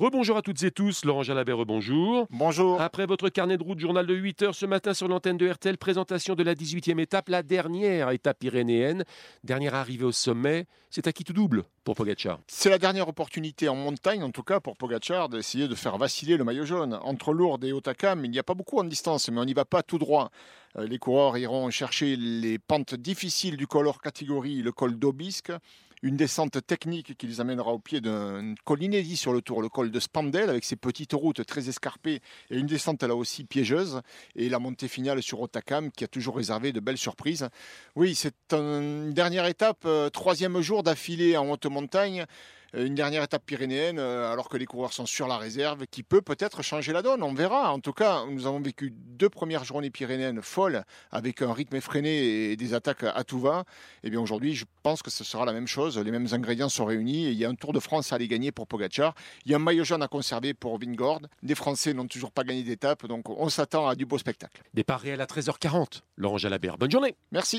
Rebonjour à toutes et tous, Laurent Jalabert, rebonjour. Bonjour. Après votre carnet de route, journal de 8 heures ce matin sur l'antenne de RTL, présentation de la 18e étape, la dernière étape pyrénéenne. Dernière arrivée au sommet, c'est à qui tout double pour Pogacar. C'est la dernière opportunité en montagne, en tout cas pour Pogacar, d'essayer de faire vaciller le maillot jaune. Entre Lourdes et Otakam, il n'y a pas beaucoup en distance, mais on n'y va pas tout droit. Euh, les coureurs iront chercher les pentes difficiles du col hors catégorie, le col d'Aubisque une descente technique qui les amènera au pied d'un col inédit sur le tour, le col de Spandel, avec ses petites routes très escarpées et une descente là aussi piégeuse, et la montée finale sur Otakam qui a toujours réservé de belles surprises. Oui, c'est une dernière étape, euh, troisième jour d'affilée en haute montagne. Euh, une dernière étape pyrénéenne, euh, alors que les coureurs sont sur la réserve, qui peut peut-être changer la donne. On verra. En tout cas, nous avons vécu deux premières journées pyrénéennes folles, avec un rythme effréné et des attaques à tout va. Et eh bien aujourd'hui, je pense que ce sera la même chose. Les mêmes ingrédients sont réunis. Et il y a un Tour de France à aller gagner pour Pogacar. Il y a un maillot jaune à conserver pour Vingord. Les Français n'ont toujours pas gagné d'étape, donc on s'attend à du beau spectacle. Départ réel à 13h40. Laurent Jalabert, bonne journée. Merci.